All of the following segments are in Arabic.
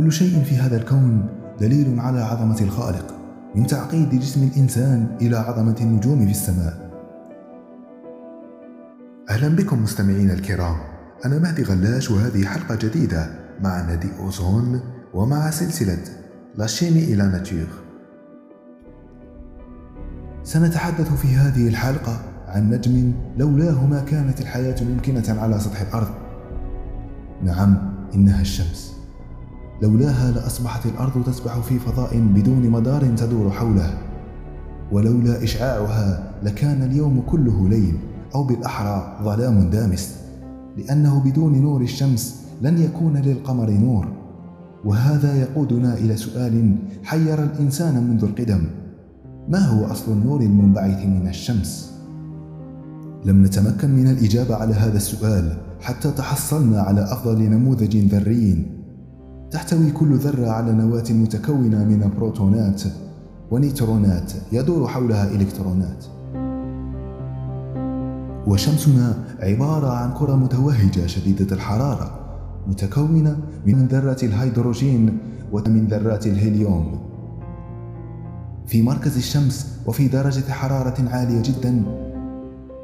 كل شيء في هذا الكون دليل على عظمة الخالق من تعقيد جسم الإنسان إلى عظمة النجوم في السماء. أهلا بكم مستمعينا الكرام. أنا مهدي غلاش وهذه حلقة جديدة مع نادي أوزون ومع سلسلة لا شيمي إلى ناتيور سنتحدث في هذه الحلقة عن نجم لولاه ما كانت الحياة ممكنة على سطح الأرض. نعم إنها الشمس. لولاها لأصبحت الأرض تسبح في فضاء بدون مدار تدور حوله. ولولا إشعاعها لكان اليوم كله ليل أو بالأحرى ظلام دامس لأنه بدون نور الشمس لن يكون للقمر نور. وهذا يقودنا إلى سؤال حير الإنسان منذ القدم ما هو أصل النور المنبعث من الشمس؟ لم نتمكن من الإجابة على هذا السؤال حتى تحصلنا على أفضل نموذج ذري. تحتوي كل ذرة على نواة متكونة من بروتونات ونيترونات يدور حولها إلكترونات. وشمسنا عبارة عن كرة متوهجة شديدة الحرارة متكونة من ذرات الهيدروجين ومن ذرات الهيليوم. في مركز الشمس وفي درجة حرارة عالية جدا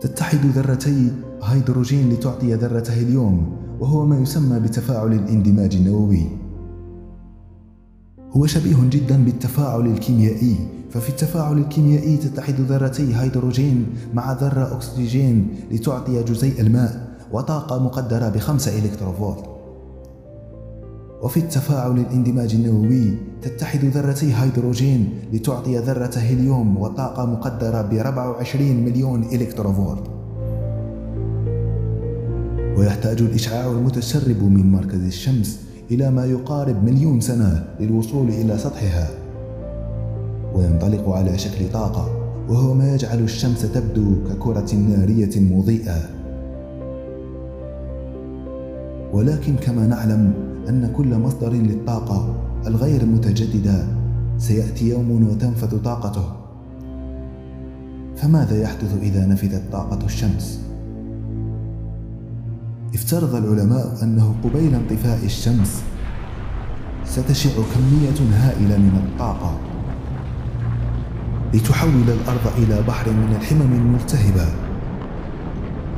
تتحد ذرتي هيدروجين لتعطي ذرة هيليوم وهو ما يسمى بتفاعل الاندماج النووي. هو شبيه جدا بالتفاعل الكيميائي ففي التفاعل الكيميائي تتحد ذرتي هيدروجين مع ذرة أكسجين لتعطي جزيء الماء وطاقة مقدرة بخمسة إلكتروفولت. وفي التفاعل الاندماج النووي تتحد ذرتي هيدروجين لتعطي ذرة هيليوم وطاقة مقدرة ب 24 مليون إلكتروفولت. ويحتاج الإشعاع المتسرب من مركز الشمس إلى ما يقارب مليون سنة للوصول إلى سطحها. وينطلق على شكل طاقة وهو ما يجعل الشمس تبدو ككرة نارية مضيئة. ولكن كما نعلم أن كل مصدر للطاقة الغير متجددة سيأتي يوم وتنفذ طاقته. فماذا يحدث إذا نفذت طاقة الشمس؟ افترض العلماء أنه قبيل انطفاء الشمس. ستشع كمية هائلة من الطاقة. لتحول الأرض إلى بحر من الحمم الملتهبة.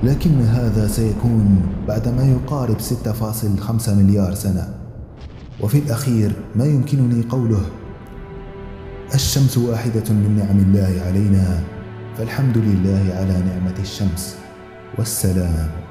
لكن هذا سيكون بعد ما يقارب 6.5 مليار سنة. وفي الأخير ما يمكنني قوله. الشمس واحدة من نعم الله علينا فالحمد لله على نعمة الشمس. والسلام.